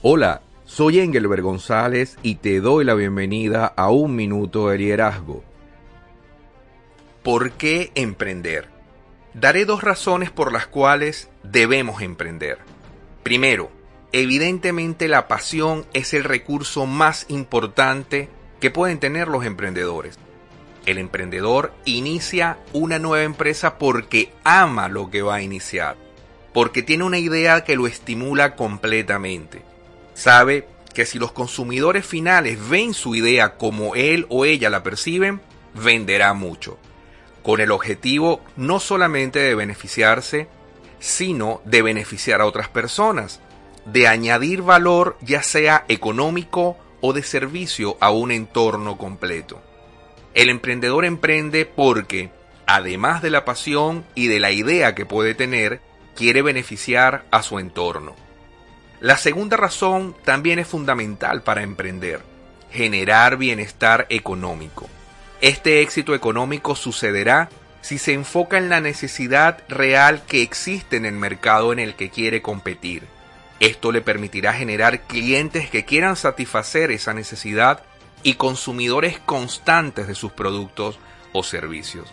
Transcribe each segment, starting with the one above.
Hola, soy Engelbert González y te doy la bienvenida a Un Minuto de Liderazgo. ¿Por qué emprender? Daré dos razones por las cuales debemos emprender. Primero, evidentemente la pasión es el recurso más importante que pueden tener los emprendedores. El emprendedor inicia una nueva empresa porque ama lo que va a iniciar, porque tiene una idea que lo estimula completamente sabe que si los consumidores finales ven su idea como él o ella la perciben, venderá mucho, con el objetivo no solamente de beneficiarse, sino de beneficiar a otras personas, de añadir valor ya sea económico o de servicio a un entorno completo. El emprendedor emprende porque, además de la pasión y de la idea que puede tener, quiere beneficiar a su entorno. La segunda razón también es fundamental para emprender, generar bienestar económico. Este éxito económico sucederá si se enfoca en la necesidad real que existe en el mercado en el que quiere competir. Esto le permitirá generar clientes que quieran satisfacer esa necesidad y consumidores constantes de sus productos o servicios.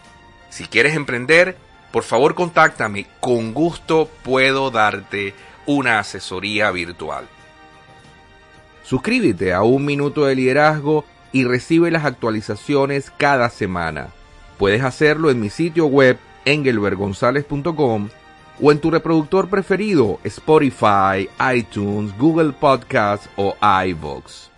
Si quieres emprender, por favor contáctame, con gusto puedo darte una asesoría virtual. Suscríbete a Un Minuto de Liderazgo y recibe las actualizaciones cada semana. Puedes hacerlo en mi sitio web engelbergonzalez.com o en tu reproductor preferido Spotify, iTunes, Google Podcasts o iVoox.